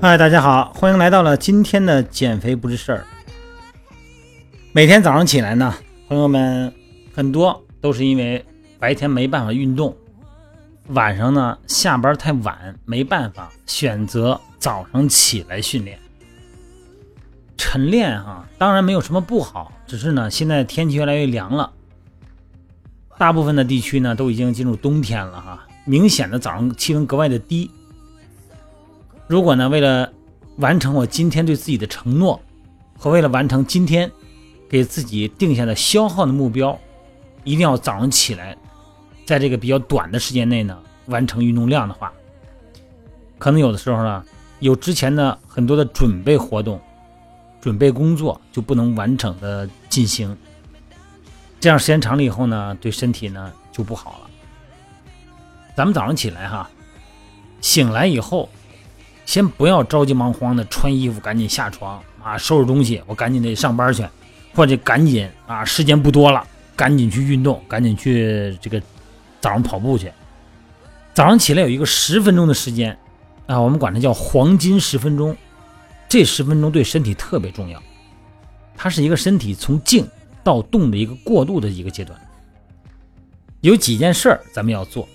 嗨，大家好，欢迎来到了今天的减肥不是事儿。每天早上起来呢，朋友们很多都是因为白天没办法运动，晚上呢下班太晚没办法，选择早上起来训练。晨练哈，当然没有什么不好，只是呢现在天气越来越凉了，大部分的地区呢都已经进入冬天了哈，明显的早上气温格外的低。如果呢，为了完成我今天对自己的承诺，和为了完成今天给自己定下的消耗的目标，一定要早上起来，在这个比较短的时间内呢，完成运动量的话，可能有的时候呢，有之前的很多的准备活动、准备工作就不能完整的进行，这样时间长了以后呢，对身体呢就不好了。咱们早上起来哈，醒来以后。先不要着急忙慌的穿衣服，赶紧下床啊，收拾东西，我赶紧得上班去，或者赶紧啊，时间不多了，赶紧去运动，赶紧去这个早上跑步去。早上起来有一个十分钟的时间啊，我们管它叫黄金十分钟，这十分钟对身体特别重要，它是一个身体从静到动的一个过渡的一个阶段。有几件事儿咱们要做，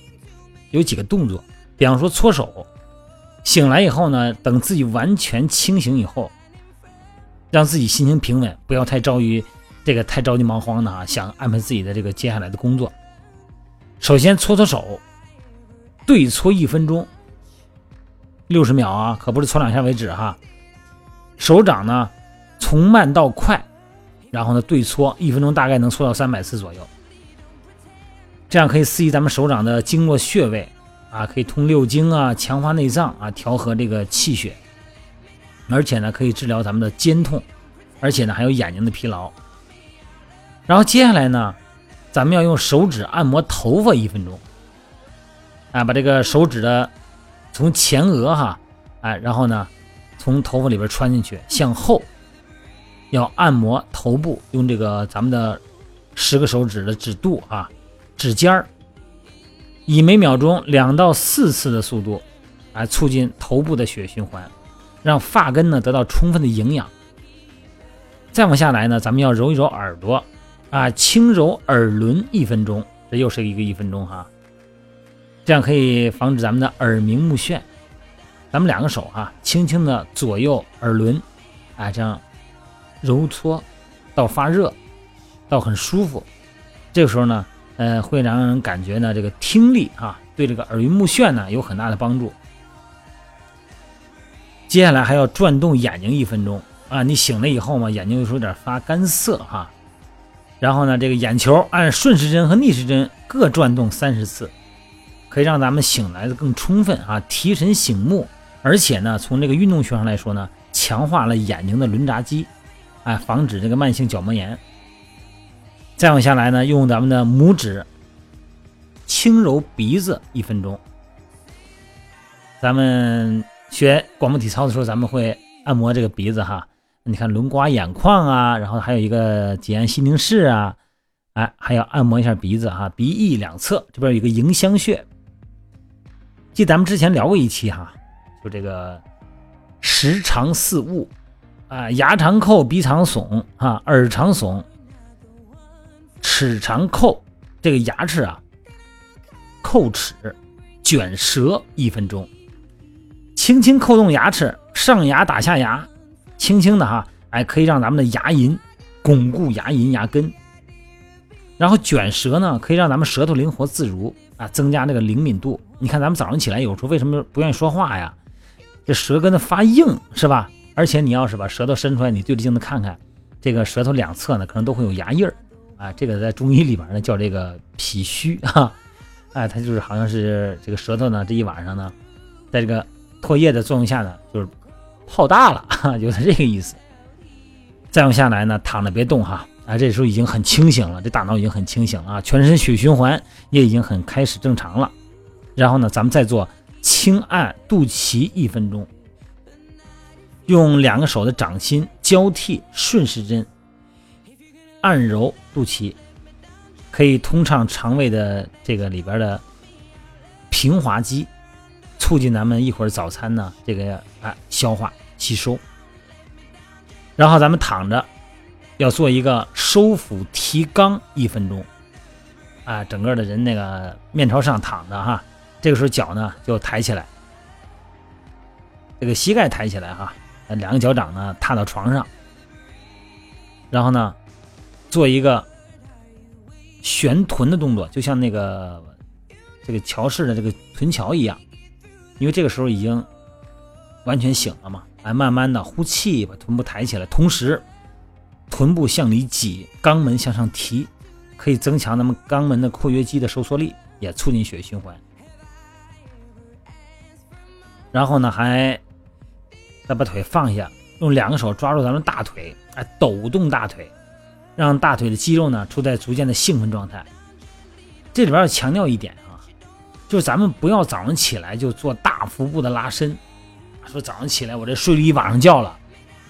有几个动作，比方说搓手。醒来以后呢，等自己完全清醒以后，让自己心情平稳，不要太着于这个太着急忙慌的啊，想安排自己的这个接下来的工作。首先搓搓手，对搓一分钟，六十秒啊，可不是搓两下为止哈。手掌呢从慢到快，然后呢对搓一分钟，大概能搓到三百次左右，这样可以刺激咱们手掌的经络穴位。啊，可以通六经啊，强化内脏啊，调和这个气血，而且呢，可以治疗咱们的肩痛，而且呢，还有眼睛的疲劳。然后接下来呢，咱们要用手指按摩头发一分钟，啊，把这个手指的从前额哈，哎，然后呢，从头发里边穿进去，向后要按摩头部，用这个咱们的十个手指的指肚啊，指尖儿。以每秒钟两到四次的速度，来促进头部的血液循环，让发根呢得到充分的营养。再往下来呢，咱们要揉一揉耳朵，啊，轻揉耳轮一分钟，这又是一个一分钟哈。这样可以防止咱们的耳鸣目眩。咱们两个手哈，轻轻的左右耳轮，啊，这样揉搓到发热，到很舒服。这个时候呢。呃，会让人感觉呢，这个听力啊，对这个耳晕目眩呢有很大的帮助。接下来还要转动眼睛一分钟啊，你醒了以后嘛，眼睛有时候有点发干涩哈。然后呢，这个眼球按顺时针和逆时针各转动三十次，可以让咱们醒来的更充分啊，提神醒目。而且呢，从这个运动学上来说呢，强化了眼睛的轮匝肌，哎，防止这个慢性角膜炎。再往下来呢，用咱们的拇指轻揉鼻子一分钟。咱们学广播体操的时候，咱们会按摩这个鼻子哈。你看轮刮眼眶啊，然后还有一个挤按心宁室啊，哎，还要按摩一下鼻子哈，鼻翼两侧这边有一个迎香穴。记咱们之前聊过一期哈，就这个时长四物啊，牙长扣，鼻长耸啊，耳长耸。齿长叩，这个牙齿啊，叩齿，卷舌一分钟，轻轻扣动牙齿，上牙打下牙，轻轻的哈，哎，可以让咱们的牙龈巩固牙龈牙根。然后卷舌呢，可以让咱们舌头灵活自如啊，增加这个灵敏度。你看咱们早上起来有时候为什么不愿意说话呀？这舌根子发硬是吧？而且你要是把舌头伸出来，你对着镜子看看，这个舌头两侧呢，可能都会有牙印儿。啊，这个在中医里边呢叫这个脾虚哈，哎，它就是好像是这个舌头呢这一晚上呢，在这个唾液的作用下呢，就是泡大了，哈，就是这个意思。再往下来呢，躺着别动哈，啊，这时候已经很清醒了，这大脑已经很清醒了啊，全身血循环也已经很开始正常了。然后呢，咱们再做轻按肚脐一分钟，用两个手的掌心交替顺时针。按揉肚脐，可以通畅肠胃的这个里边的平滑肌，促进咱们一会儿早餐呢这个啊消化吸收。然后咱们躺着，要做一个收腹提肛一分钟，啊，整个的人那个面朝上躺着哈，这个时候脚呢就抬起来，这个膝盖抬起来哈，两个脚掌呢踏到床上，然后呢做一个旋臀的动作，就像那个这个桥式的这个臀桥一样，因为这个时候已经完全醒了嘛。来，慢慢的呼气，把臀部抬起来，同时臀部向里挤，肛门向上提，可以增强咱们肛门的括约肌的收缩力，也促进血液循环。然后呢，还再把腿放下，用两个手抓住咱们大腿，哎，抖动大腿，让大腿的肌肉呢处在逐渐的兴奋状态。这里边要强调一点啊，就是咱们不要早上起来就做大腹部的拉伸。说早上起来，我这睡了一晚上觉了，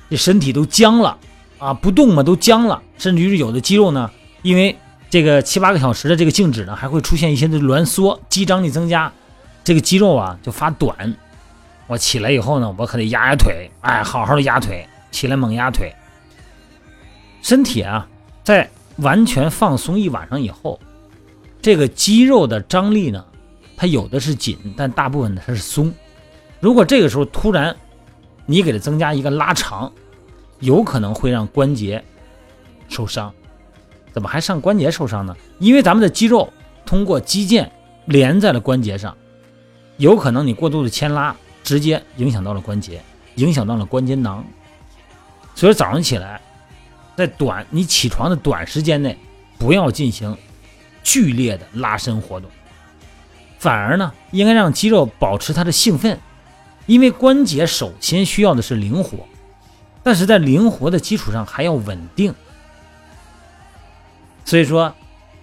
这身体都僵了啊，不动嘛都僵了，甚至于有的肌肉呢，因为这个七八个小时的这个静止呢，还会出现一些的挛缩，肌张力增加，这个肌肉啊就发短。我起来以后呢，我可得压压腿，哎，好好的压腿，起来猛压腿。身体啊，在完全放松一晚上以后，这个肌肉的张力呢，它有的是紧，但大部分呢它是松。如果这个时候突然，你给它增加一个拉长，有可能会让关节受伤。怎么还上关节受伤呢？因为咱们的肌肉通过肌腱连在了关节上，有可能你过度的牵拉，直接影响到了关节，影响到了关节囊。所以早上起来，在短你起床的短时间内，不要进行剧烈的拉伸活动，反而呢，应该让肌肉保持它的兴奋。因为关节首先需要的是灵活，但是在灵活的基础上还要稳定。所以说，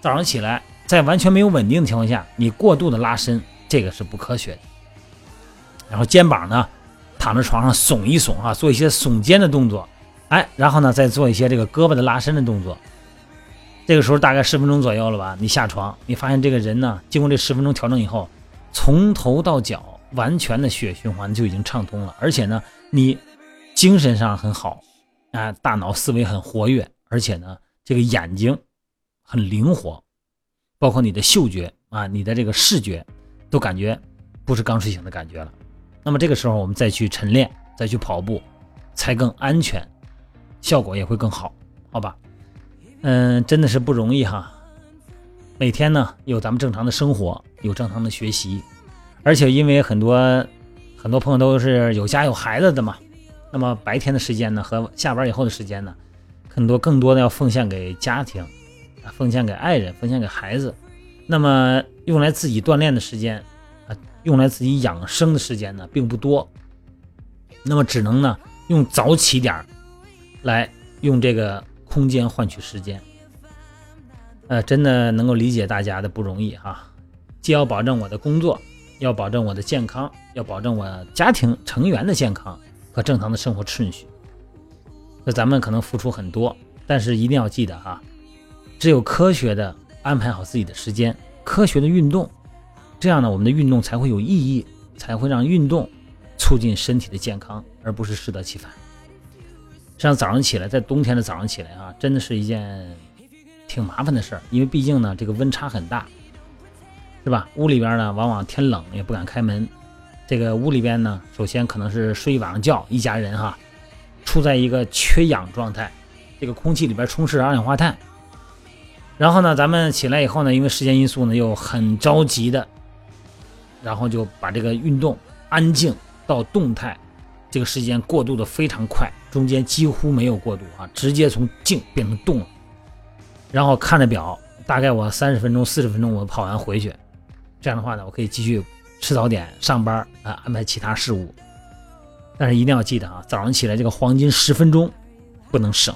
早上起来在完全没有稳定的情况下，你过度的拉伸，这个是不科学的。然后肩膀呢，躺在床上耸一耸啊，做一些耸肩的动作，哎，然后呢再做一些这个胳膊的拉伸的动作。这个时候大概十分钟左右了吧，你下床，你发现这个人呢，经过这十分钟调整以后，从头到脚。完全的血循环就已经畅通了，而且呢，你精神上很好，啊，大脑思维很活跃，而且呢，这个眼睛很灵活，包括你的嗅觉啊，你的这个视觉都感觉不是刚睡醒的感觉了。那么这个时候我们再去晨练，再去跑步，才更安全，效果也会更好，好吧？嗯，真的是不容易哈。每天呢，有咱们正常的生活，有正常的学习。而且因为很多很多朋友都是有家有孩子的嘛，那么白天的时间呢和下班以后的时间呢，很多更多的要奉献给家庭，奉献给爱人，奉献给孩子。那么用来自己锻炼的时间，啊，用来自己养生的时间呢并不多。那么只能呢用早起点来用这个空间换取时间。呃，真的能够理解大家的不容易哈，既要保证我的工作。要保证我的健康，要保证我家庭成员的健康和正常的生活顺序。那咱们可能付出很多，但是一定要记得哈，只有科学的安排好自己的时间，科学的运动，这样呢，我们的运动才会有意义，才会让运动促进身体的健康，而不是适得其反。像早上起来，在冬天的早上起来啊，真的是一件挺麻烦的事儿，因为毕竟呢，这个温差很大。是吧？屋里边呢，往往天冷也不敢开门。这个屋里边呢，首先可能是睡一晚上觉，一家人哈，处在一个缺氧状态，这个空气里边充斥二氧化碳。然后呢，咱们起来以后呢，因为时间因素呢，又很着急的，然后就把这个运动安静到动态，这个时间过渡的非常快，中间几乎没有过渡啊，直接从静变成动了。然后看着表，大概我三十分钟、四十分钟我跑完回去。这样的话呢，我可以继续吃早点、上班啊，安排其他事务。但是一定要记得啊，早上起来这个黄金十分钟不能省。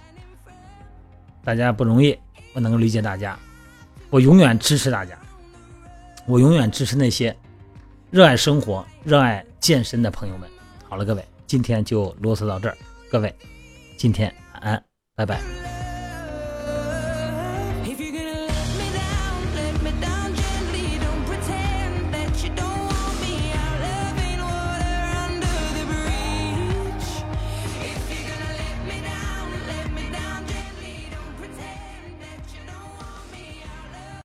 大家不容易，我能够理解大家，我永远支持大家，我永远支持那些热爱生活、热爱健身的朋友们。好了，各位，今天就啰嗦到这儿，各位，今天晚安，拜拜。